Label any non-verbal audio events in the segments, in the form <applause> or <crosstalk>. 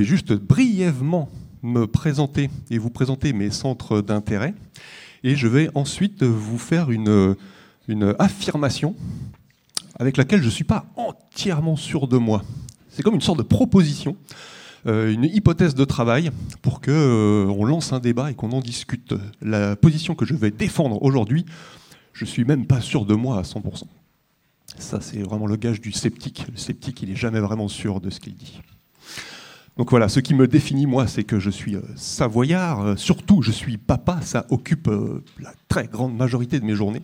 vais juste brièvement me présenter et vous présenter mes centres d'intérêt. Et je vais ensuite vous faire une, affirmation avec laquelle je ne suis pas entièrement sûr de moi. C'est comme une sorte de proposition, euh, une hypothèse de travail pour qu'on euh, lance un débat et qu'on en discute. La position que je vais défendre aujourd'hui, je ne suis même pas sûr de moi à 100%. Ça, c'est vraiment le gage du sceptique. Le sceptique, il n'est jamais vraiment sûr de ce qu'il dit. Donc voilà, ce qui me définit, moi, c'est que je suis euh, savoyard. surtout, je suis papa. Ça occupe la très grande majorité de mes journées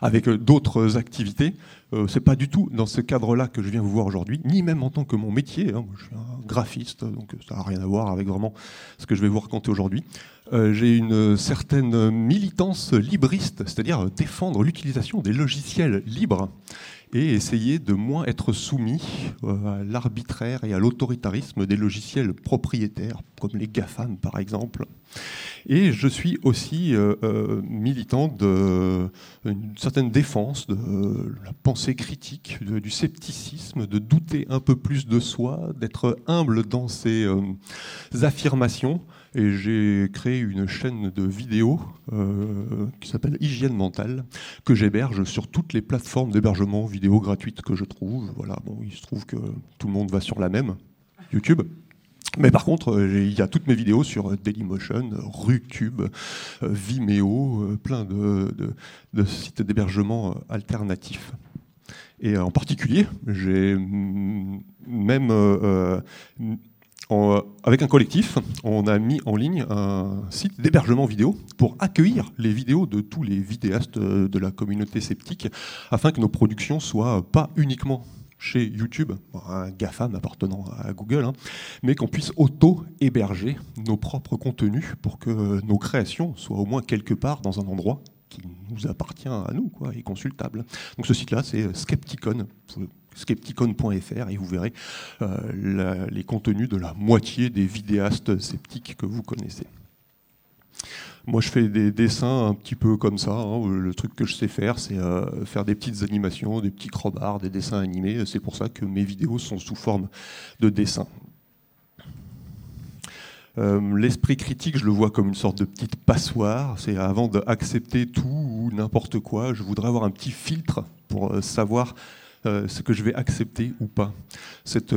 avec euh, d'autres activités. Euh, c'est pas du tout dans ce cadre-là que je viens vous voir aujourd'hui, ni même en tant que mon métier. Hein. Je suis un graphiste, donc ça n'a rien à voir avec vraiment ce que je vais vous raconter aujourd'hui. Euh, j'ai une certaine militance libriste, c'est-à-dire défendre l'utilisation des logiciels libres et essayer de moins être soumis à l'arbitraire et à l'autoritarisme des logiciels propriétaires, comme les GAFAM par exemple. Et je suis aussi euh, euh, militant d'une certaine défense de la pensée critique, du scepticisme, de douter un peu plus de soi, d'être humble dans ses euh, affirmations. Et j'ai créé une chaîne de vidéos qui s'appelle Hygiène mentale, que j'héberge sur toutes les plateformes d'hébergement vidéo gratuites que je trouve. Voilà, bon, il se trouve que tout le monde va sur la même, YouTube. Mais par contre, euh, il y a toutes mes vidéos sur Dailymotion, RuTube, euh, Vimeo, euh, plein de, sites d'hébergement alternatifs. Et en particulier, j'ai même, avec un collectif, on a mis en ligne un site d'hébergement vidéo pour accueillir les vidéos de tous les vidéastes de la communauté sceptique, afin que nos productions soient pas uniquement chez YouTube, un GAFAM appartenant à Google, hein, mais qu'on puisse auto-héberger nos propres contenus pour que nos créations soient au moins quelque part dans un endroit qui nous appartient à nous quoi, et consultable. Donc ce site-là, c'est Skepticon, skepticon.fr, et vous verrez euh, les contenus de la moitié des vidéastes sceptiques que vous connaissez. Moi, je fais des dessins un petit peu comme ça. Hein. Le truc que je sais faire, c'est euh, faire des petites animations, des petits crobards, des dessins animés. C'est pour ça que mes vidéos sont sous forme de dessins. Euh, l'esprit critique, je le vois comme une sorte de petite passoire. C'est avant d'accepter tout ou n'importe quoi, je voudrais avoir un petit filtre pour euh, savoir ce que je vais accepter ou pas. Cette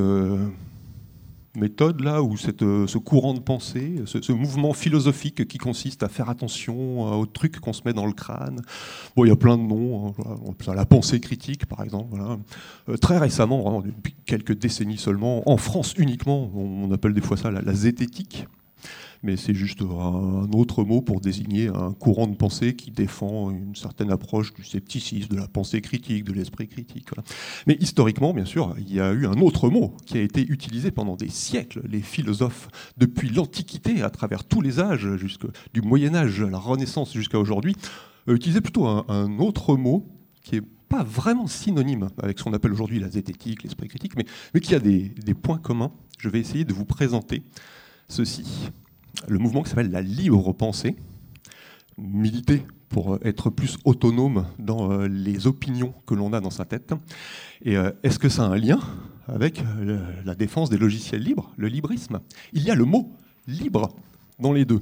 méthode là, ou cette, euh, ce courant de pensée, ce, mouvement philosophique qui consiste à faire attention aux trucs qu'on se met dans le crâne. Bon, il y a plein de noms, hein, la pensée critique par exemple. Euh, très récemment, depuis quelques décennies seulement, en France uniquement, on, appelle des fois ça la zététique mais c'est juste un autre mot pour désigner un courant de pensée qui défend une certaine approche du scepticisme, de la pensée critique, de l'esprit critique. Mais historiquement, bien sûr, il y a eu un autre mot qui a été utilisé pendant des siècles. Les philosophes, depuis l'Antiquité, à travers tous les âges, du Moyen Âge à la Renaissance jusqu'à aujourd'hui, utilisaient plutôt un, autre mot qui est pas vraiment synonyme avec ce qu'on appelle aujourd'hui la zététique, l'esprit critique, mais, qui a des points communs. Je vais essayer de vous présenter ceci le mouvement qui s'appelle la libre pensée, militer pour être plus autonome dans euh, les opinions que l'on a dans sa tête. Et euh, est-ce que ça a un lien avec euh, la défense des logiciels libres, le librisme? Il y a le mot libre dans les deux.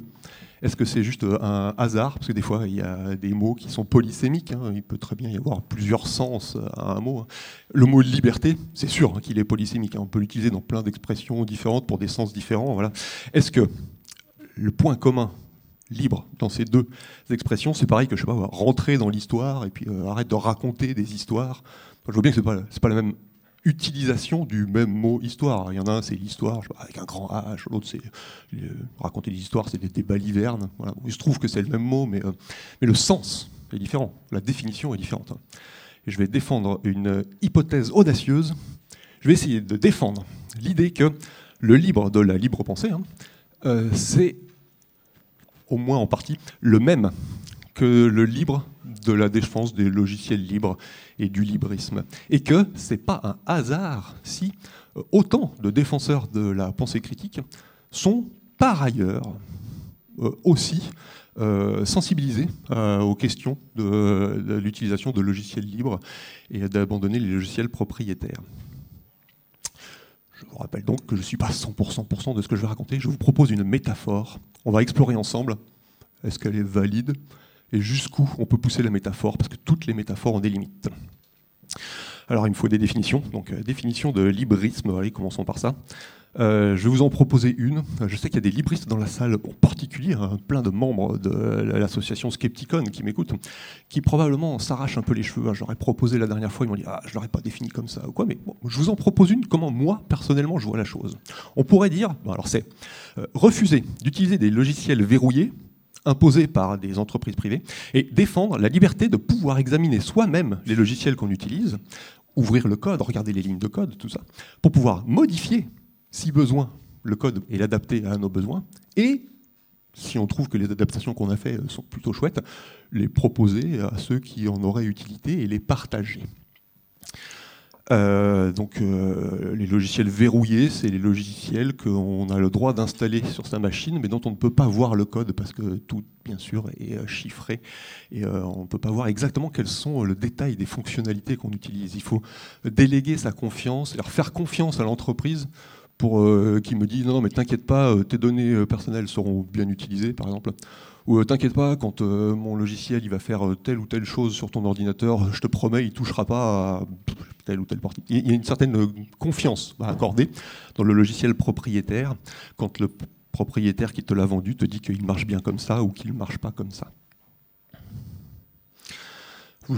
Est-ce que c'est juste un hasard? Parce que des fois, il y a des mots qui sont polysémiques. Hein. Il peut très bien y avoir plusieurs sens à un mot. Hein. Le mot liberté, c'est sûr hein, qu'il est polysémique. On peut l'utiliser dans plein d'expressions différentes pour des sens différents. Voilà. Est-ce que le point commun libre dans ces deux expressions, c'est pareil que je sais pas, rentrer dans l'histoire et puis euh, arrête de raconter des histoires. je vois bien que c'est pas pas la même utilisation du même mot histoire. Il y en a un c'est l'histoire avec un grand H, l'autre c'est euh, raconter des histoires, c'est des, des balivernes. Il se trouve que c'est le même mot, mais, euh, mais le sens est différent, la définition est différente. Et je vais défendre une hypothèse audacieuse. Je vais essayer de défendre l'idée que le libre de la libre pensée, hein, euh, c'est au moins en partie le même que le libre de la défense des logiciels libres et du librisme. Et que ce n'est pas un hasard si euh, autant de défenseurs de la pensée critique sont par ailleurs euh, aussi sensibilisés aux questions de l'utilisation de logiciels libres et d'abandonner les logiciels propriétaires. Je vous rappelle donc que je ne suis pas 100% de ce que je vais raconter. Je vous propose une métaphore. On va explorer ensemble. Est-ce qu'elle est valide? Et jusqu'où on peut pousser la métaphore? Parce que toutes les métaphores ont des limites. Alors il me faut des définitions. Donc euh, définition de librisme, commençons par ça. Euh, je vais vous en proposer une. Je sais qu'il y a des libristes dans la salle, en particulier hein, plein de membres de l'association Skepticon qui m'écoutent, qui probablement s'arrachent un peu les cheveux. Hein. J'aurais proposé la dernière fois, ils m'ont dit ah je l'aurais pas défini comme ça ou quoi. Mais je vous en propose une. Comment moi personnellement je vois la chose? On pourrait dire, alors c'est euh, refuser d'utiliser des logiciels verrouillés imposés par des entreprises privées et défendre la liberté de pouvoir examiner soi-même les logiciels qu'on utilise, ouvrir le code, regarder les lignes de code, tout ça, pour pouvoir modifier si besoin, le code est adapté à nos besoins, et si on trouve que les adaptations qu'on a faites sont plutôt chouettes, les proposer à ceux qui en auraient utilité et les partager. Euh, donc euh, les logiciels verrouillés, c'est les logiciels qu'on a le droit d'installer sur sa machine, mais dont on ne peut pas voir le code parce que tout, bien sûr, est euh, chiffré et on ne peut pas voir exactement quels sont le détail des fonctionnalités qu'on utilise. Il faut déléguer sa confiance, faire confiance à l'entreprise pour euh, qui me dit non, mais t'inquiète pas, euh, tes données euh, personnelles seront bien utilisées, par exemple. Ou t'inquiète pas, quand mon logiciel il va faire telle ou telle chose sur ton ordinateur, je te promets, il touchera pas à telle ou telle partie. Il y a une certaine confiance à accorder dans le logiciel propriétaire quand le propriétaire qui te l'a vendu te dit qu'il marche bien comme ça ou qu'il ne marche pas comme ça.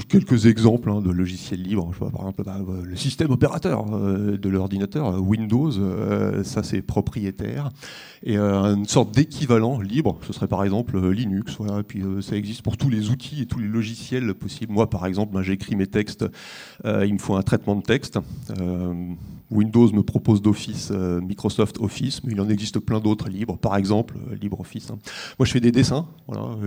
Quelques exemples hein, de logiciels libres. par exemple, bah, le système opérateur euh, de l'ordinateur, euh, Windows, euh, ça c'est propriétaire. Et une sorte d'équivalent libre, ce serait par exemple Linux. Et puis ça existe pour tous les outils et tous les logiciels possibles. Moi, par exemple, ben, j'écris mes textes. il me faut un traitement de texte. Windows me propose d'Office, euh, Microsoft Office, mais il en existe plein d'autres libres, par exemple euh, LibreOffice. Hein. Moi, je fais des dessins.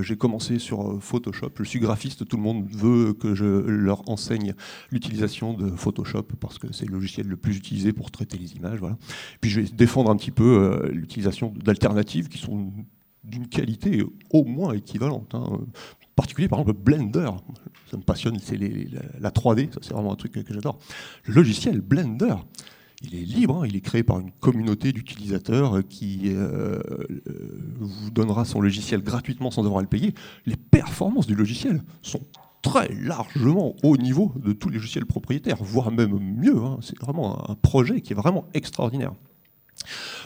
J'ai commencé sur euh, Photoshop. Je suis graphiste. Tout le monde veut que je leur enseigne l'utilisation de Photoshop parce que c'est le logiciel le plus utilisé pour traiter les images. Voilà. Puis je vais défendre un petit peu l'utilisation d'alternatives qui sont d'une qualité au moins équivalente. Hein. En particulier, par exemple, Blender. Ça me passionne, c'est la 3D, ça c'est vraiment un truc que j'adore. Le logiciel Blender, il est libre, hein. il est créé par une communauté d'utilisateurs qui euh, euh, vous donnera son logiciel gratuitement sans devoir le payer. Les performances du logiciel sont très largement au niveau de tous les logiciels propriétaires, voire même mieux. Hein. C'est vraiment un projet qui est vraiment extraordinaire.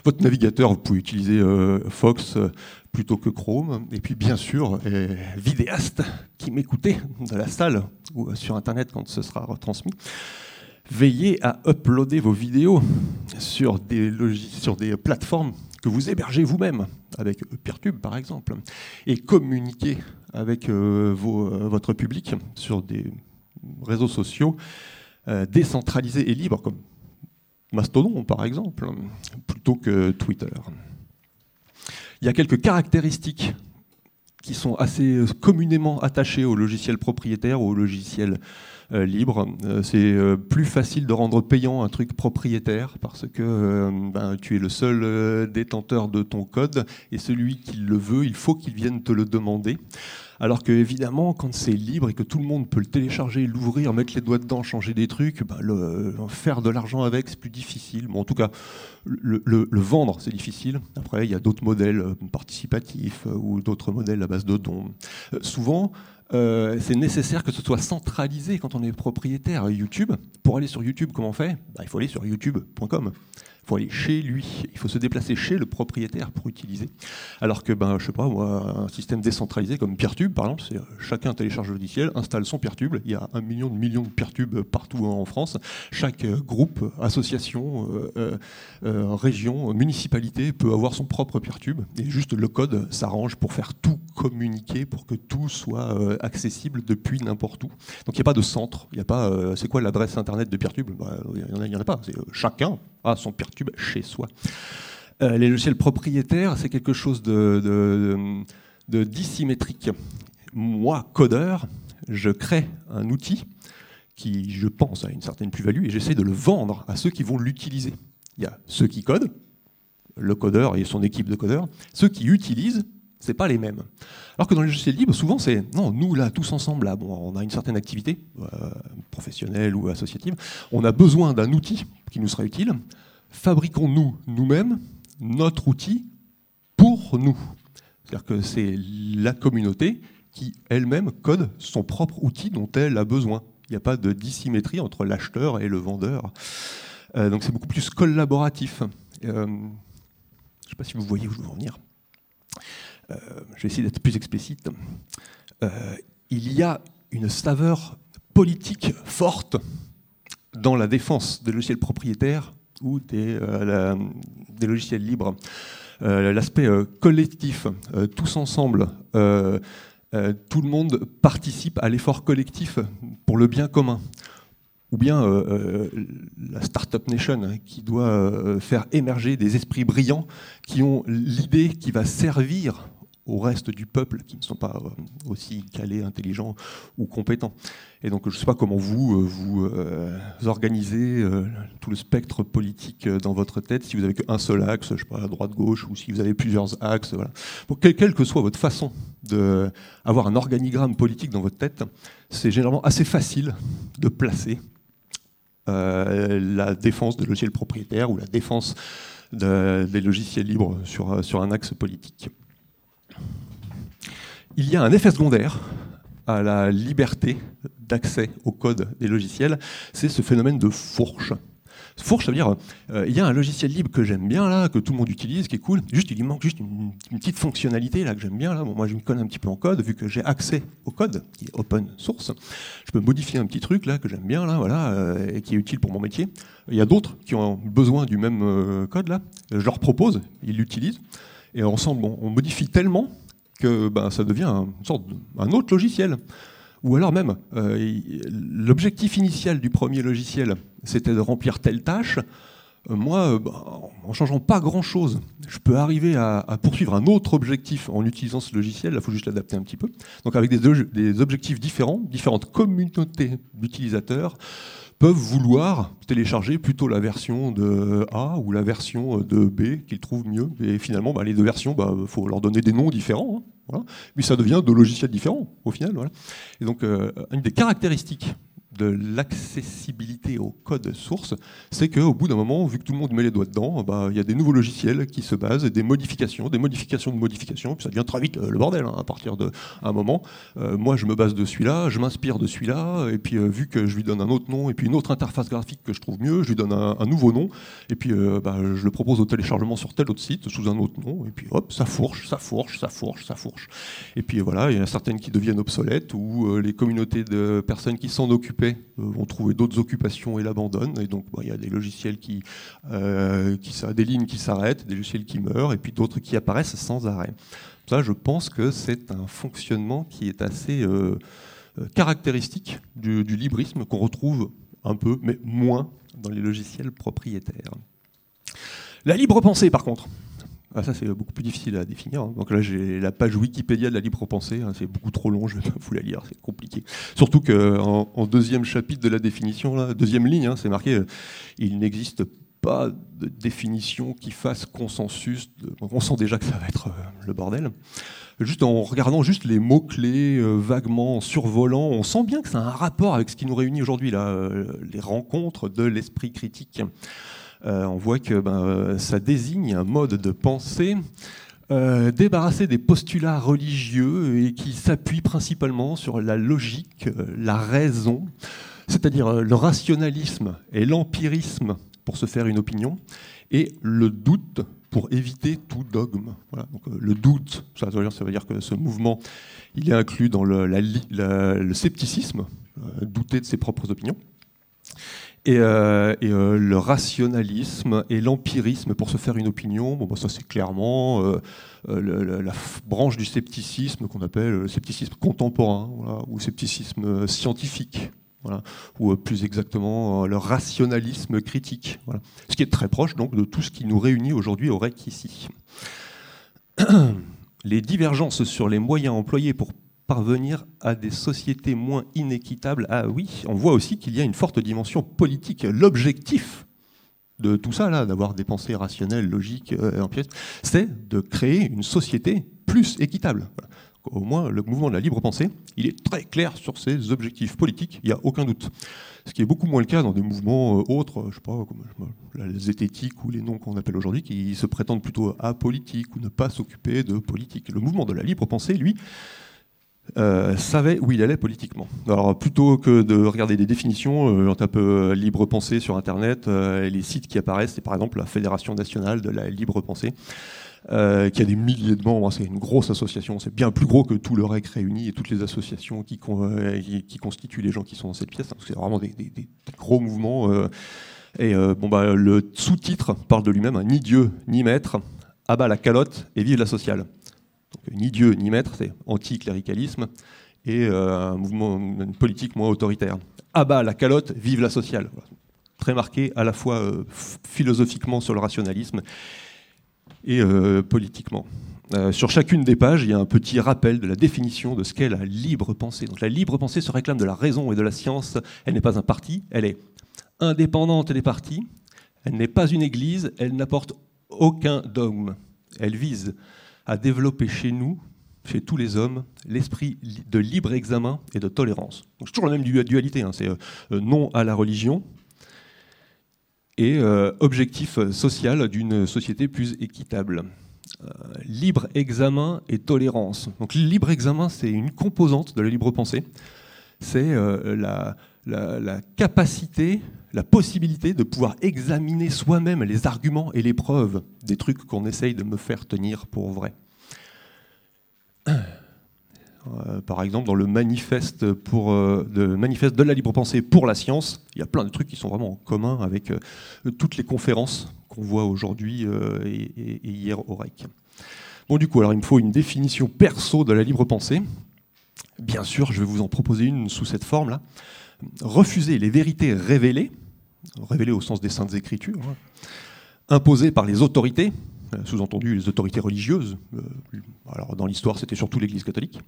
Votre navigateur, vous pouvez utiliser euh, Fox plutôt que Chrome. Et puis bien sûr, vidéaste qui m'écoutait de la salle ou sur Internet quand ce sera retransmis veillez à uploader vos vidéos sur des, sur des plateformes que vous hébergez vous-même, avec Peertube par exemple, et communiquez avec euh, euh, votre public sur des réseaux sociaux euh, décentralisés et libres, comme Mastodon par exemple, plutôt que Twitter. Il y a quelques caractéristiques qui sont assez communément attachées au logiciel propriétaire ou au logiciel euh, libre. Euh, c'est euh, plus facile de rendre payant un truc propriétaire parce que ben, tu es le seul détenteur de ton code et celui qui le veut, il faut qu'il vienne te le demander. Alors que évidemment, quand c'est libre et que tout le monde peut le télécharger, l'ouvrir, mettre les doigts dedans, changer des trucs, ben, le, faire de l'argent avec, c'est plus difficile. Bon, en tout cas, le, vendre, c'est difficile. Après, il y a d'autres modèles participatifs ou d'autres modèles à base de dons. souvent, euh, c'est nécessaire que ce soit centralisé quand on est propriétaire YouTube. Pour aller sur YouTube, comment on fait? Bah, Il faut aller sur youtube.com. Il faut aller chez lui, il faut se déplacer chez le propriétaire pour utiliser. Alors que, ben, je sais pas, moi, un système décentralisé comme Peertube, par exemple, c'est euh, chacun télécharge le logiciel, installe son Peertube. Il y a un million de millions de Peertube partout en France. Chaque euh, groupe, association, région, municipalité peut avoir son propre Peertube. Et juste le code s'arrange pour faire tout communiquer, pour que tout soit accessible depuis n'importe où. Donc il n'y a pas de centre. Il n'y a pas, c'est quoi l'adresse internet de Peertube? Bah, Il n'y en, a pas. chacun a son Peertube chez soi. Euh, les logiciels propriétaires, c'est quelque chose de, de, dissymétrique. Moi, codeur, je crée un outil qui, je pense, a une certaine plus-value et j'essaie de le vendre à ceux qui vont l'utiliser. Il y a ceux qui codent, le codeur et son équipe de codeurs. Ceux qui utilisent, c'est pas les mêmes. Alors que dans les logiciels libres, souvent c'est non, nous là, tous ensemble, là, bon, on a une certaine activité euh, professionnelle ou associative, on a besoin d'un outil qui nous sera utile fabriquons-nous nous-mêmes notre outil pour nous. C'est-à-dire que c'est la communauté qui elle-même code son propre outil dont elle a besoin. Il n'y a pas de dissymétrie entre l'acheteur et le vendeur. Euh, donc c'est beaucoup plus collaboratif. Euh, je ne sais pas si vous voyez où je veux en venir. Euh, je vais essayer d'être plus explicite. il y a une saveur politique forte dans la défense des logiciels propriétaires ou des, des logiciels libres. L'aspect collectif, tous ensemble, tout le monde participe à l'effort collectif pour le bien commun ou bien euh, euh, la Startup Nation hein, qui doit euh, faire émerger des esprits brillants qui ont l'idée qui va servir au reste du peuple qui ne sont pas aussi calés, intelligents ou compétents. Et donc je ne sais pas comment vous vous organisez tout le spectre politique dans votre tête, si vous avez qu'un seul axe, je sais pas, droite-gauche, ou si vous avez plusieurs axes. Voilà. quelle que soit votre façon d'avoir un organigramme politique dans votre tête, c'est généralement assez facile de placer euh, la défense des logiciels propriétaires ou la défense des logiciels libres sur, sur un axe politique. Il y a un effet secondaire à la liberté d'accès au code des logiciels, c'est ce phénomène de fourche. Fourche, ça veut dire, euh, il y a un logiciel libre que j'aime bien, là, que tout le monde utilise, qui est cool. Juste, il manque juste une, petite fonctionnalité là, que j'aime bien. Là. moi, je me connais un petit peu en code, vu que j'ai accès au code, qui est open source. Je peux modifier un petit truc là, que j'aime bien, là, voilà, euh, et qui est utile pour mon métier. Il y a d'autres qui ont besoin du même euh, code. Là. Je leur propose, ils l'utilisent. Et ensemble, on, modifie tellement que ben, ça devient une sorte un autre logiciel. Ou alors même, euh, l'objectif initial du premier logiciel, c'était de remplir telle tâche. Euh, moi, euh, bah, en changeant pas grand-chose, je peux arriver à, poursuivre un autre objectif en utilisant ce logiciel. Il faut juste l'adapter un petit peu. Donc avec des, des objectifs différents, différentes communautés d'utilisateurs peuvent vouloir télécharger plutôt la version de A ou la version de B qu'ils trouvent mieux. Et finalement, bah, les deux versions, il bah, faut leur donner des noms différents. Hein, Mais ça devient deux logiciels différents au final. Et donc, euh, une des caractéristiques de l'accessibilité au code source, c'est qu'au bout d'un moment, vu que tout le monde met les doigts dedans, bah, il y a des nouveaux logiciels qui se basent, des modifications, des modifications de modifications, puis ça devient très vite euh, le bordel hein, à partir d'un moment. Euh, moi, je me base de celui-là, je m'inspire de celui-là, et puis euh, vu que je lui donne un autre nom, et puis une autre interface graphique que je trouve mieux, je lui donne un, nouveau nom, et puis bah, je le propose au téléchargement sur tel autre site sous un autre nom, et puis hop, ça fourche, ça fourche, ça fourche, ça fourche. Et puis voilà, il y en a certaines qui deviennent obsolètes, ou les communautés de personnes qui s'en vont trouver d'autres occupations et l'abandonnent. Et donc, il y a des logiciels qui, euh, qui, des lignes qui s'arrêtent, des logiciels qui meurent, et puis d'autres qui apparaissent sans arrêt. Ça, je pense que c'est un fonctionnement qui est assez euh, euh, caractéristique du, librisme qu'on retrouve un peu, mais moins dans les logiciels propriétaires. La libre pensée, par contre. Ah, ça, c'est beaucoup plus difficile à définir. Hein. Donc là, j'ai la page Wikipédia de la libre pensée. Hein. C'est beaucoup trop long, je vais pas vous la lire, c'est compliqué. Surtout qu'en en deuxième chapitre de la définition, là, deuxième ligne, hein, c'est marqué euh, il n'existe pas de définition qui fasse consensus. On sent déjà que ça va être euh, le bordel. Juste en regardant juste les mots-clés euh, vaguement en survolant, on sent bien que ça a un rapport avec ce qui nous réunit aujourd'hui, là, les rencontres de l'esprit critique. Euh, on voit que ben, ça désigne un mode de pensée euh, débarrassé des postulats religieux et qui s'appuie principalement sur la logique, euh, la raison, c'est-à-dire le rationalisme et l'empirisme pour se faire une opinion, et le doute pour éviter tout dogme. le doute, ça veut, dire, que ce mouvement, il est inclus dans le scepticisme, douter de ses propres opinions. Et, euh, euh, le rationalisme et l'empirisme pour se faire une opinion, bon, bah, ça c'est clairement euh, la branche du scepticisme qu'on appelle le scepticisme contemporain ou scepticisme scientifique. Ou plus exactement le rationalisme critique. Ce qui est très proche donc de tout ce qui nous réunit aujourd'hui au REC ici. <clears throat> Les divergences sur les moyens employés pour parvenir à des sociétés moins inéquitables. Ah oui, on voit aussi qu'il y a une forte dimension politique. L'objectif de tout ça, là, d'avoir des pensées rationnelles, logiques, euh, c'est de créer une société plus équitable. Au moins, le mouvement de la libre pensée, il est très clair sur ses objectifs politiques, il n'y a aucun doute. Ce qui est beaucoup moins le cas dans des mouvements euh, autres, je sais pas, comme la zététique ou les noms qu'on appelle aujourd'hui, qui se prétendent plutôt apolitiques ou ne pas s'occuper de politique. Le mouvement de la libre pensée, lui, euh, savait où il allait politiquement. Alors plutôt que de regarder des définitions, euh, on tape libre pensée sur Internet, et les sites qui apparaissent, c'est par exemple la Fédération nationale de la libre pensée. Euh, qui a des milliers de membres. C'est une grosse association. C'est bien plus gros que tout le REC réuni et toutes les associations qui, euh, constituent les gens qui sont dans cette pièce. C'est vraiment des, gros mouvements. Euh. et bah, le sous-titre parle de lui-même hein. ni Dieu, ni maître, abat la calotte et vive la sociale. Ni Dieu, ni maître, c'est anti-cléricalisme et un mouvement une politique moins autoritaire. Abat la calotte, vive la sociale. Très marqué à la fois philosophiquement sur le rationalisme et euh, politiquement. Euh, sur chacune des pages, il y a un petit rappel de la définition de ce qu'est la libre pensée. Donc la libre pensée se réclame de la raison et de la science. Elle n'est pas un parti, elle est indépendante des partis. Elle n'est pas une église, elle n'apporte aucun dogme. Elle vise à développer chez nous, chez tous les hommes, l'esprit de libre examen et de tolérance. C'est toujours la même dualité, hein. c'est euh, non à la religion, et euh, objectif social d'une société plus équitable. Euh, libre examen et tolérance. Donc libre examen, c'est une composante de la libre pensée. C'est euh, la, capacité, la possibilité de pouvoir examiner soi-même les arguments et les preuves des trucs qu'on essaye de me faire tenir pour vrai. Euh, par exemple, dans le euh, de, manifeste de la libre pensée pour la science, il y a plein de trucs qui sont vraiment en commun avec euh, toutes les conférences qu'on voit aujourd'hui et, hier au REC. Bon, du coup, alors il me faut une définition perso de la libre pensée. Bien sûr, je vais vous en proposer une sous cette forme-là. Refuser les vérités révélées, révélées au sens des saintes écritures, hein, imposées par les autorités, euh, sous-entendu les autorités religieuses, euh, alors dans l'histoire c'était surtout l'Église catholique,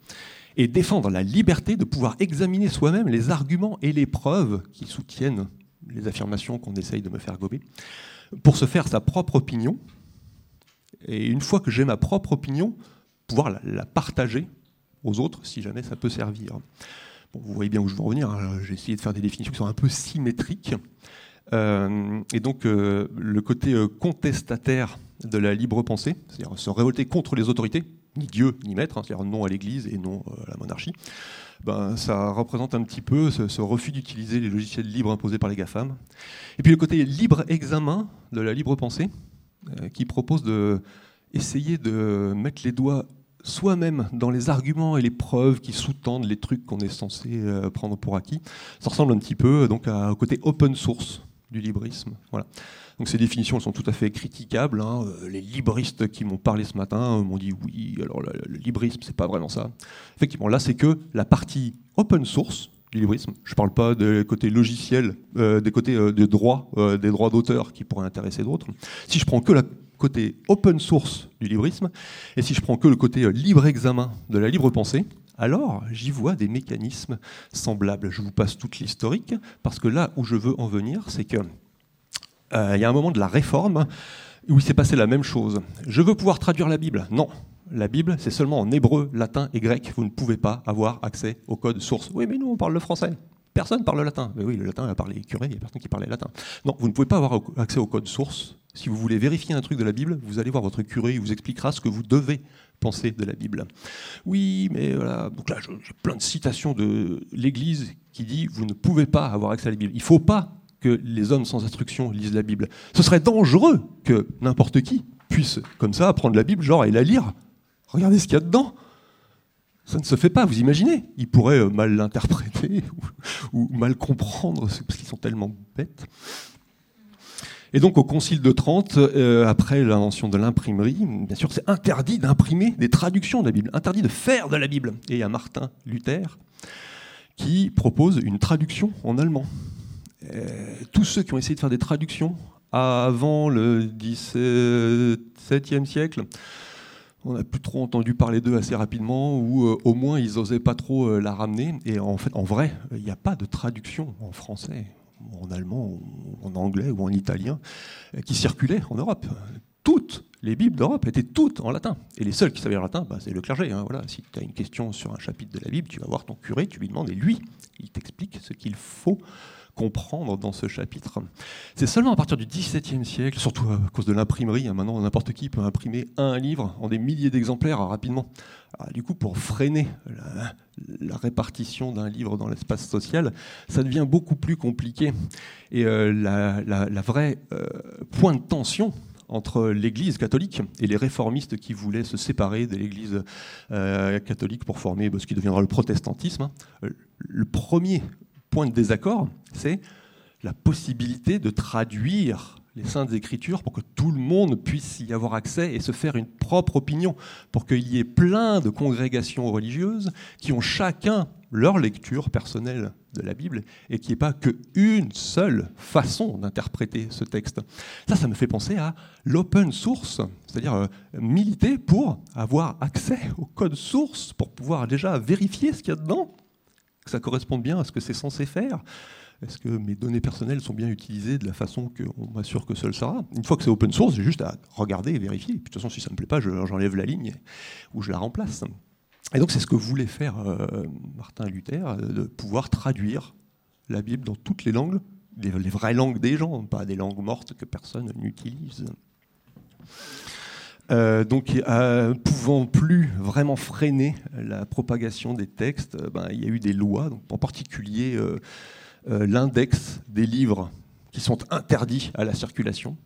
et défendre la liberté de pouvoir examiner soi-même les arguments et les preuves qui soutiennent les affirmations qu'on essaye de me faire gober, pour se faire sa propre opinion, et une fois que j'ai ma propre opinion, pouvoir la, partager aux autres si jamais ça peut servir. Vous voyez bien où je veux en venir, hein. j'ai essayé de faire des définitions qui sont un peu symétriques. Euh, et donc le côté contestataire de la libre pensée, c'est-à-dire se révolter contre les autorités, ni Dieu ni maître, hein, c'est-à-dire non à l'Église et non euh, à la monarchie, ben, ça représente un petit peu ce, refus d'utiliser les logiciels libres imposés par les GAFAM. Et puis le côté libre examen de la libre pensée, euh, qui propose de essayer de mettre les doigts soi-même dans les arguments et les preuves qui sous-tendent les trucs qu'on est censé euh, prendre pour acquis. Ça ressemble un petit peu donc au côté open source du librisme. Voilà. Donc ces définitions sont tout à fait critiquables. Hein. Euh, les libristes qui m'ont parlé ce matin m'ont dit oui, alors le, librisme, c'est pas vraiment ça. Effectivement, là, c'est que la partie open source du librisme. Je ne parle pas des côtés logiciels, euh, des côtés euh, des droits, des droits d'auteur qui pourraient intéresser d'autres. Si je prends que le côté open source du librisme, et si je prends que le côté libre examen de la libre pensée, alors j'y vois des mécanismes semblables. Je vous passe toute l'historique, parce que là où je veux en venir, c'est que euh, il y a un moment de la réforme où il s'est passé la même chose. Je veux pouvoir traduire la Bible? Non. La Bible, c'est seulement en hébreu, latin et grec. Vous ne pouvez pas avoir accès au code source. Oui, mais nous, on parle le français. Personne parle le latin. Mais oui, le latin a parlé curé, il n'y a personne qui parlait latin. Non, vous ne pouvez pas avoir accès au code source. Si vous voulez vérifier un truc de la Bible, vous allez voir votre curé, il vous expliquera ce que vous devez penser de la Bible. Oui, mais voilà. Donc là, j'ai plein de citations de l'Église qui dit vous ne pouvez pas avoir accès à la Bible. Il ne faut pas que les hommes sans instruction lisent la Bible. Ce serait dangereux que n'importe qui puisse, comme ça, apprendre la Bible, genre, et la lire. Regardez ce qu'il y a dedans. Ça ne se fait pas, vous imaginez Ils pourraient euh, mal l'interpréter <laughs> ou, mal comprendre, parce qu'ils sont tellement bêtes. Et donc au Concile de Trente, euh, après l'invention de l'imprimerie, bien sûr c'est interdit d'imprimer des traductions de la Bible, interdit de faire de la Bible. Et il y a Martin Luther qui propose une traduction en allemand. Euh, tous ceux qui ont essayé de faire des traductions avant le XVIIe siècle, on n'a plus trop entendu parler d'eux assez rapidement, ou euh, au moins ils n'osaient pas trop euh, la ramener. Et en fait, en vrai, il n'y a pas de traduction en français, en allemand, en anglais ou en italien qui circulait en Europe. Toutes les Bibles d'Europe étaient toutes en latin. Et les seuls qui savaient le latin, bah, c'est le clergé. Hein, voilà. Si tu as une question sur un chapitre de la Bible, tu vas voir ton curé, tu lui demandes, et lui, il t'explique ce qu'il faut comprendre dans ce chapitre. C'est seulement à partir du XVIIe siècle, surtout à cause de l'imprimerie, hein, maintenant n'importe qui peut imprimer un livre en des milliers d'exemplaires rapidement. du coup, pour freiner la, répartition d'un livre dans l'espace social, ça devient beaucoup plus compliqué. Et euh, la, vraie euh, point de tension, entre l'Église catholique et les réformistes qui voulaient se séparer de l'Église euh, catholique pour former bah, ce qui deviendra le protestantisme. Hein. Le premier point de désaccord, c'est la possibilité de traduire les saintes écritures pour que tout le monde puisse y avoir accès et se faire une propre opinion, pour qu'il y ait plein de congrégations religieuses qui ont chacun leur lecture personnelle de la Bible et qui n'y ait pas qu'une seule façon d'interpréter ce texte. Ça, ça me fait penser à l'open source, c'est-à-dire euh, militer pour avoir accès au code source, pour pouvoir déjà vérifier ce qu'il y a dedans, que ça corresponde bien à ce que c'est censé faire. Est-ce que mes données personnelles sont bien utilisées de la façon qu'on m'assure que seul sera? Une fois que c'est open source, j'ai juste à regarder et vérifier. de toute façon, si ça ne me plaît pas, j'enlève la ligne ou je la remplace. Et donc c'est ce que voulait faire euh, Martin Luther, de pouvoir traduire la Bible dans toutes les langues, les, vraies langues des gens, pas des langues mortes que personne n'utilise. Euh, donc, euh, pouvant plus vraiment freiner la propagation des textes, ben, il y a eu des lois, en particulier l'index des livres qui sont interdits à la circulation.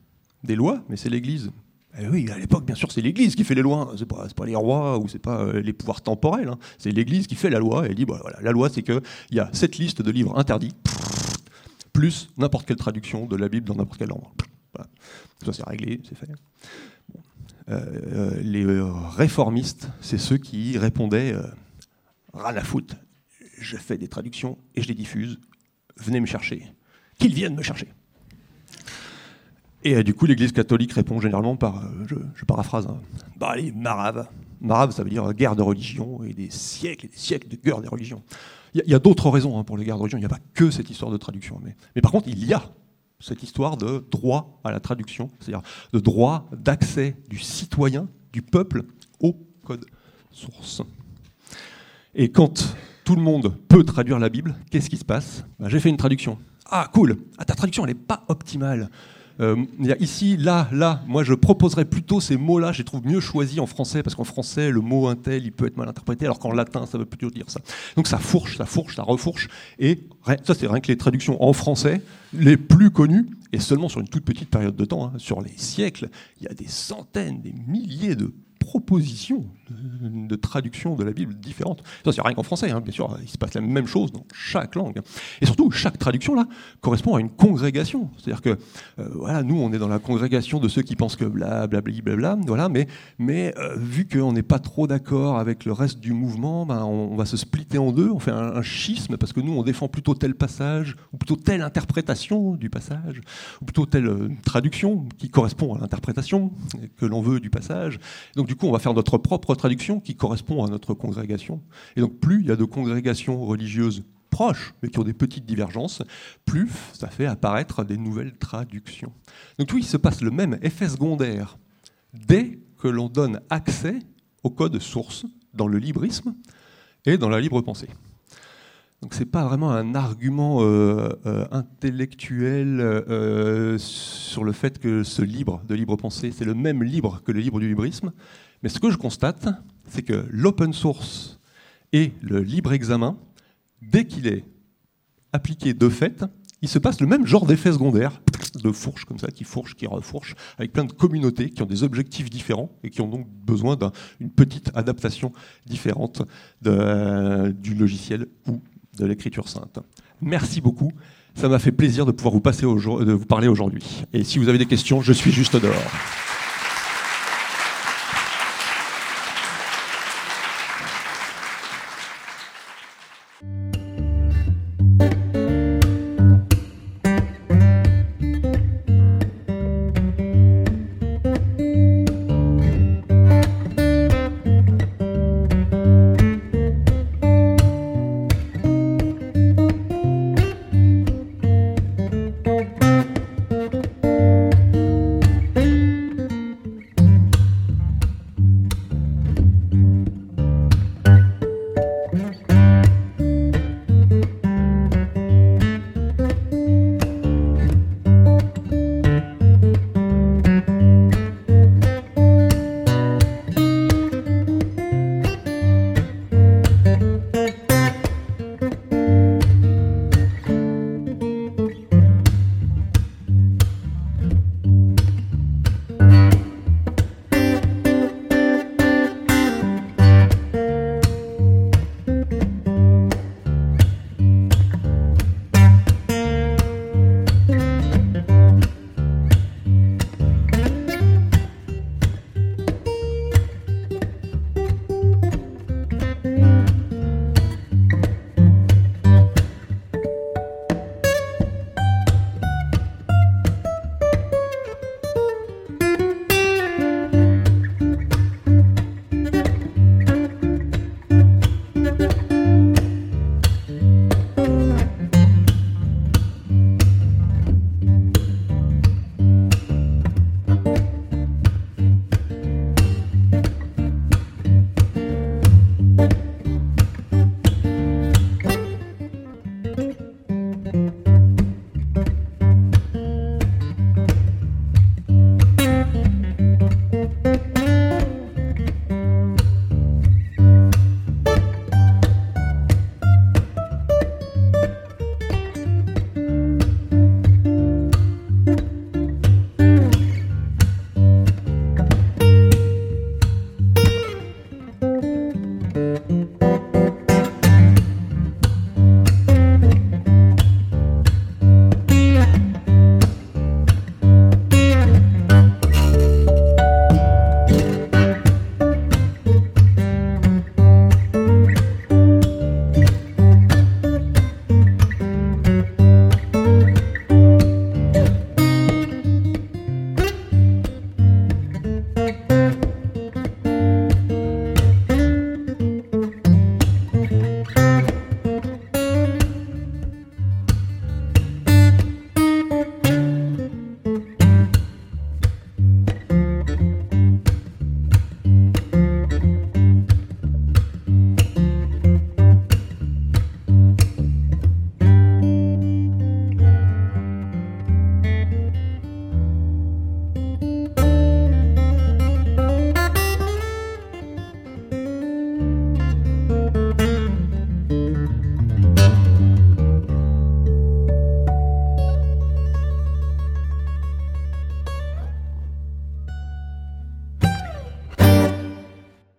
Des lois, mais c'est l'Église eh oui, à l'époque, bien sûr, c'est l'Église qui fait les lois. C'est pas, pas les rois ou c'est pas euh, les pouvoirs temporels. Hein. C'est l'Église qui fait la loi. Et elle dit bah, voilà, la loi, c'est qu'il y a cette liste de livres interdits, plus n'importe quelle traduction de la Bible dans n'importe quelle langue. Ça, c'est réglé, c'est fait. Euh, euh, les réformistes, c'est ceux qui répondaient ras la foot, je fais des traductions et je les diffuse. Venez me chercher. Qu'ils viennent me chercher. Et euh, du coup, l'Église catholique répond généralement par, euh, je, paraphrase, hein, bah allez, marave. Marave, ça veut dire guerre de religion et des siècles et des siècles de guerre des religions. Il y a, d'autres raisons hein, pour les guerres de religion, il n'y a pas que cette histoire de traduction. Mais, mais par contre, il y a cette histoire de droit à la traduction, c'est-à-dire de droit d'accès du citoyen, du peuple, au code source. Et quand tout le monde peut traduire la Bible, qu'est-ce qui se passe? Bah, J'ai fait une traduction. Ah, cool ah, Ta traduction, elle n'est pas optimale. Euh, ici, là, là, moi je proposerais plutôt ces mots-là, je les trouve mieux choisis en français, parce qu'en français, le mot intel, il peut être mal interprété, alors qu'en latin, ça veut plutôt dire ça. Donc ça fourche, ça fourche, ça refourche, et ça c'est rien que les traductions en français, les plus connues, et seulement sur une toute petite période de temps, hein, sur les siècles, il y a des centaines, des milliers de propositions de, traduction de la Bible différentes. Ça, c'est rien qu'en français, hein, bien sûr, il se passe la même chose dans chaque langue. Et surtout, chaque traduction, là, correspond à une congrégation. C'est-à-dire que, euh, voilà, nous, on est dans la congrégation de ceux qui pensent que blablabla, bla, bla, bla, voilà, mais, mais euh, vu qu'on n'est pas trop d'accord avec le reste du mouvement, ben, on, va se splitter en deux, on fait un, schisme, parce que nous, on défend plutôt tel passage, ou plutôt telle interprétation du passage, ou plutôt telle euh, traduction qui correspond à l'interprétation que l'on veut du passage. Donc, du coup, on va faire notre propre traduction qui correspond à notre congrégation. Et donc, plus il y a de congrégations religieuses proches, mais qui ont des petites divergences, plus ça fait apparaître des nouvelles traductions. Donc, tout il se passe le même effet secondaire dès que l'on donne accès au code source dans le librisme et dans la libre pensée. Donc c'est pas vraiment un argument euh, euh, intellectuel euh, sur le fait que ce libre de libre pensée, c'est le même libre que le libre du librisme, mais ce que je constate, c'est que l'open source et le libre examen, dès qu'il est appliqué de fait, il se passe le même genre d'effet secondaire, de fourche comme ça, qui fourche, qui refourche, avec plein de communautés qui ont des objectifs différents et qui ont donc besoin d'une petite adaptation différente du logiciel ou de l'écriture sainte. Merci beaucoup. Ça m'a fait plaisir de pouvoir vous, passer de vous parler aujourd'hui. Et si vous avez des questions, je suis juste dehors.